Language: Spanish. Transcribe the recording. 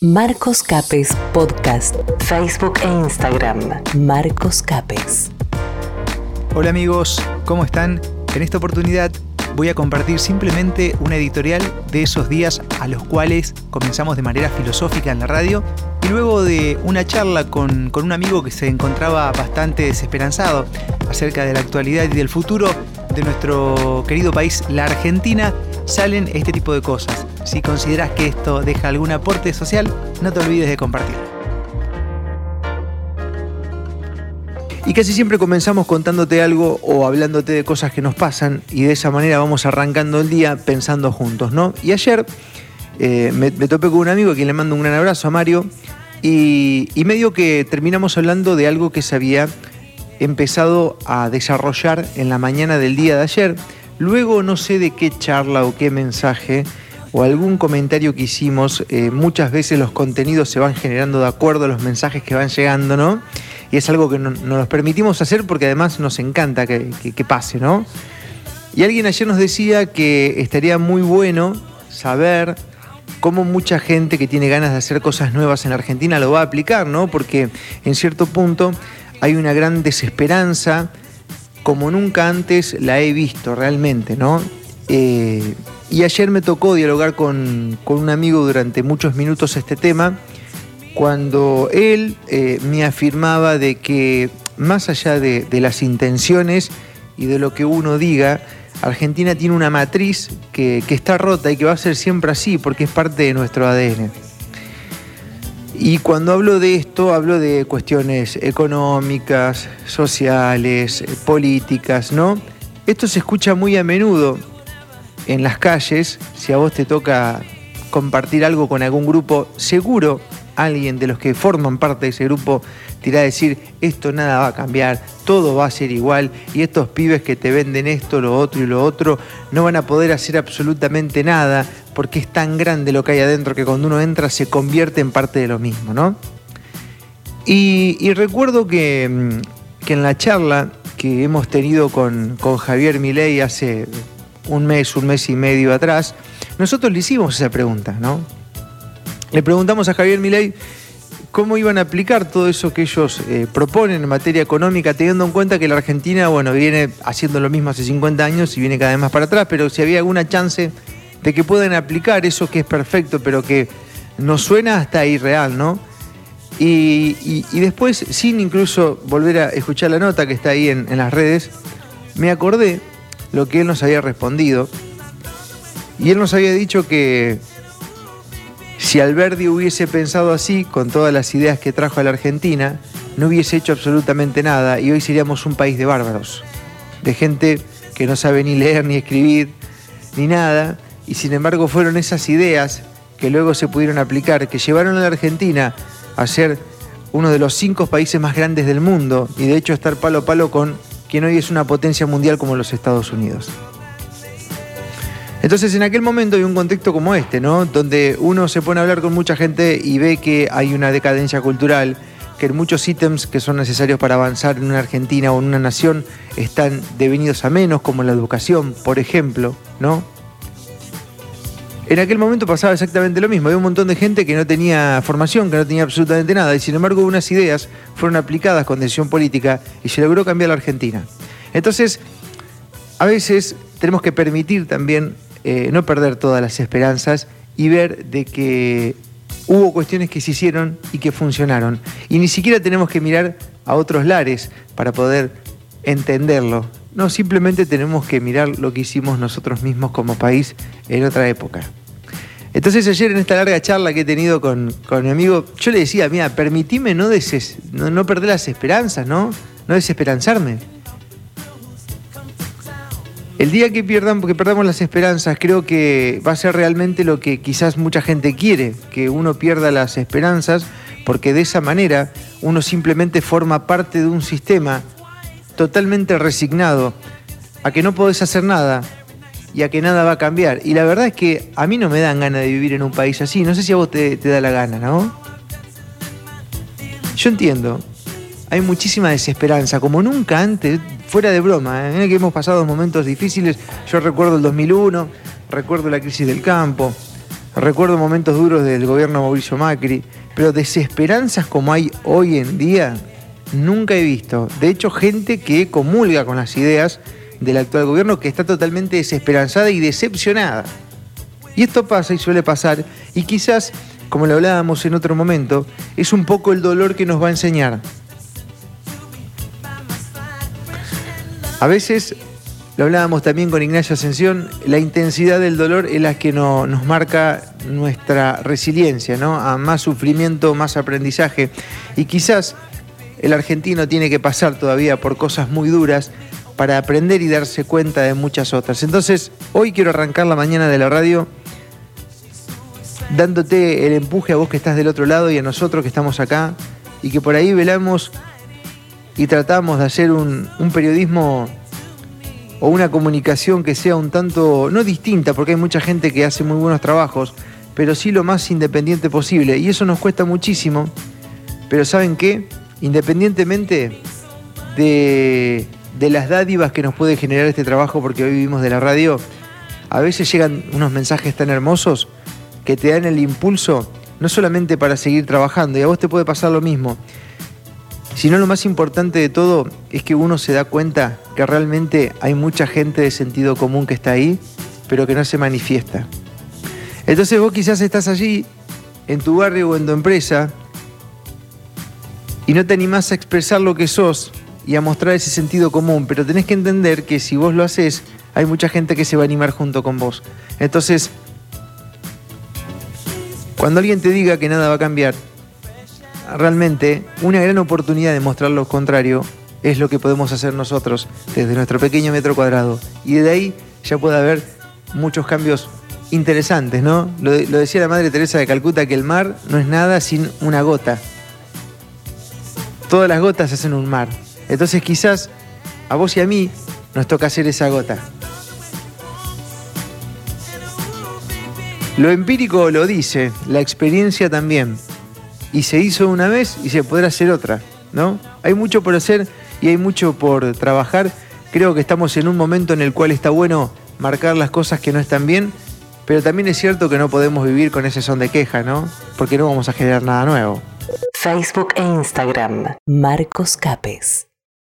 Marcos Capes Podcast, Facebook e Instagram. Marcos Capes. Hola amigos, ¿cómo están? En esta oportunidad voy a compartir simplemente una editorial de esos días a los cuales comenzamos de manera filosófica en la radio y luego de una charla con, con un amigo que se encontraba bastante desesperanzado acerca de la actualidad y del futuro de nuestro querido país, la Argentina, salen este tipo de cosas. Si consideras que esto deja algún aporte social, no te olvides de compartirlo. Y casi siempre comenzamos contándote algo o hablándote de cosas que nos pasan y de esa manera vamos arrancando el día pensando juntos, ¿no? Y ayer eh, me, topé con un amigo a quien le mando un gran abrazo a Mario y, y medio que terminamos hablando de algo que se había empezado a desarrollar en la mañana del día de ayer. Luego no sé de qué charla o qué mensaje o algún comentario que hicimos, eh, muchas veces los contenidos se van generando de acuerdo a los mensajes que van llegando, ¿no? Y es algo que no, nos permitimos hacer porque además nos encanta que, pase, ¿no? Y alguien ayer nos decía que estaría muy bueno saber cómo mucha gente que tiene ganas de hacer cosas nuevas en Argentina lo va a aplicar, ¿no? Porque en cierto punto hay una gran desesperanza, como nunca antes la he visto realmente, ¿no? Eh, y ayer me tocó dialogar con, un amigo durante muchos minutos este tema, cuando él eh, me afirmaba de que más allá de, las intenciones y de lo que uno diga, Argentina tiene una matriz que, que está rota y que va a ser siempre así porque es parte de nuestro ADN. Y cuando hablo de esto, hablo de cuestiones económicas, sociales, políticas, ¿no? Esto se escucha muy a menudo en las calles. Si a vos te toca compartir algo con algún grupo, seguro alguien de los que forman parte de ese grupo te irá a decir, esto nada va a cambiar, todo va a ser igual y estos pibes que te venden esto, lo otro y lo otro, no van a poder hacer absolutamente nada porque es tan grande lo que hay adentro que cuando uno entra se convierte en parte de lo mismo, ¿no? Y, recuerdo que, mm, que, en la charla que hemos tenido con, con Javier Milei hace un mes, un mes y medio atrás, nosotros le hicimos esa pregunta, ¿no? Le preguntamos a Javier Milei cómo iban a aplicar todo eso que ellos eh, proponen en materia económica, teniendo en cuenta que la Argentina, bueno, viene haciendo lo mismo hace 50 años y viene cada vez más para atrás, pero si había alguna chance de que puedan aplicar eso que es perfecto, pero que nos suena hasta irreal, ¿no? Y, después, sin incluso volver a escuchar la nota que está ahí en, en las redes, me acordé lo que él nos había respondido. Y él nos había dicho que si Alberdi hubiese pensado así, con todas las ideas que trajo a la Argentina, no hubiese hecho absolutamente nada y hoy seríamos un país de bárbaros, de gente que no sabe ni leer ni escribir ni nada, y sin embargo fueron esas ideas que luego se pudieron aplicar, que llevaron a la Argentina a ser uno de los cinco países más grandes del mundo y de hecho estar palo a palo con quien hoy es una potencia mundial como los Estados Unidos. Entonces, en aquel momento hay un contexto como este, ¿no? Donde uno se pone a hablar con mucha gente y ve que hay una decadencia cultural, que muchos ítems que son necesarios para avanzar en una Argentina o en una nación están devenidos a menos, como la educación, por ejemplo, ¿no? En aquel momento pasaba exactamente lo mismo. Había un montón de gente que no tenía formación, que no tenía absolutamente nada, y sin embargo unas ideas fueron aplicadas con decisión política y se logró cambiar la Argentina. Entonces, a veces tenemos que permitir también eh, no perder todas las esperanzas y ver de que hubo cuestiones que se hicieron y que funcionaron. Y ni siquiera tenemos que mirar a otros lares para poder entenderlo. No, simplemente tenemos que mirar lo que hicimos nosotros mismos como país en otra época. Entonces ayer en esta larga charla que he tenido con, mi amigo, yo le decía, mira, permitime no, no, no perder las esperanzas, ¿no? No desesperanzarme. El día que, pierdan, que perdamos las esperanzas, creo que va a ser realmente lo que quizás mucha gente quiere, que uno pierda las esperanzas, porque de esa manera uno simplemente forma parte de un sistema totalmente resignado a que no podés hacer nada y a que nada va a cambiar. Y la verdad es que a mí no me dan ganas de vivir en un país así. No sé si a vos te, da la gana, ¿no? Yo entiendo. Hay muchísima desesperanza, como nunca antes fuera de broma, ¿eh? que hemos pasado momentos difíciles. Yo recuerdo el 2001, recuerdo la crisis del campo, Recuerdo momentos duros del gobierno Mauricio Macri, pero desesperanzas como hay hoy en día, nunca he visto. De hecho, gente que comulga con las ideas del actual gobierno que está totalmente desesperanzada y decepcionada. Y esto pasa y suele pasar, y quizás, como lo hablábamos en otro momento, es un poco el dolor que nos va a enseñar. A veces, lo hablábamos también con Ignacio Ascensión, la intensidad del dolor es la que nos marca nuestra resiliencia, ¿no? A más sufrimiento, más aprendizaje. Y quizás el argentino tiene que pasar todavía por cosas muy duras para aprender y darse cuenta de muchas otras. Entonces, hoy quiero arrancar la mañana de la radio dándote el empuje a vos que estás del otro lado y a nosotros que estamos acá y que por ahí velamos y tratamos de hacer un, periodismo o una comunicación que sea un tanto, no distinta, porque hay mucha gente que hace muy buenos trabajos, pero sí lo más independiente posible. Y eso nos cuesta muchísimo, pero ¿saben qué? Independientemente de, de las dádivas que nos puede generar este trabajo, porque hoy vivimos de la radio, a veces llegan unos mensajes tan hermosos que te dan el impulso, no solamente para seguir trabajando, y a vos te puede pasar lo mismo, sino lo más importante de todo es que uno se da cuenta que realmente hay mucha gente de sentido común que está ahí, pero que no se manifiesta. Entonces vos quizás estás allí, en tu barrio o en tu empresa, y no te animás a expresar lo que sos y a mostrar ese sentido común, pero tenés que entender que si vos lo haces, hay mucha gente que se va a animar junto con vos. Entonces, cuando alguien te diga que nada va a cambiar, realmente una gran oportunidad de mostrar lo contrario es lo que podemos hacer nosotros desde nuestro pequeño metro cuadrado. Y de ahí ya puede haber muchos cambios interesantes, ¿no? Lo, decía la Madre Teresa de Calcuta que el mar no es nada sin una gota. Todas las gotas hacen un mar. Entonces quizás a vos y a mí nos toca hacer esa gota. Lo empírico lo dice, la experiencia también y se hizo una vez y se podrá hacer otra, ¿no? Hay mucho por hacer y hay mucho por trabajar. Creo que estamos en un momento en el cual está bueno marcar las cosas que no están bien, pero también es cierto que no podemos vivir con ese son de queja, ¿no? Porque no vamos a generar nada nuevo. Facebook e Instagram, Marcos Capes.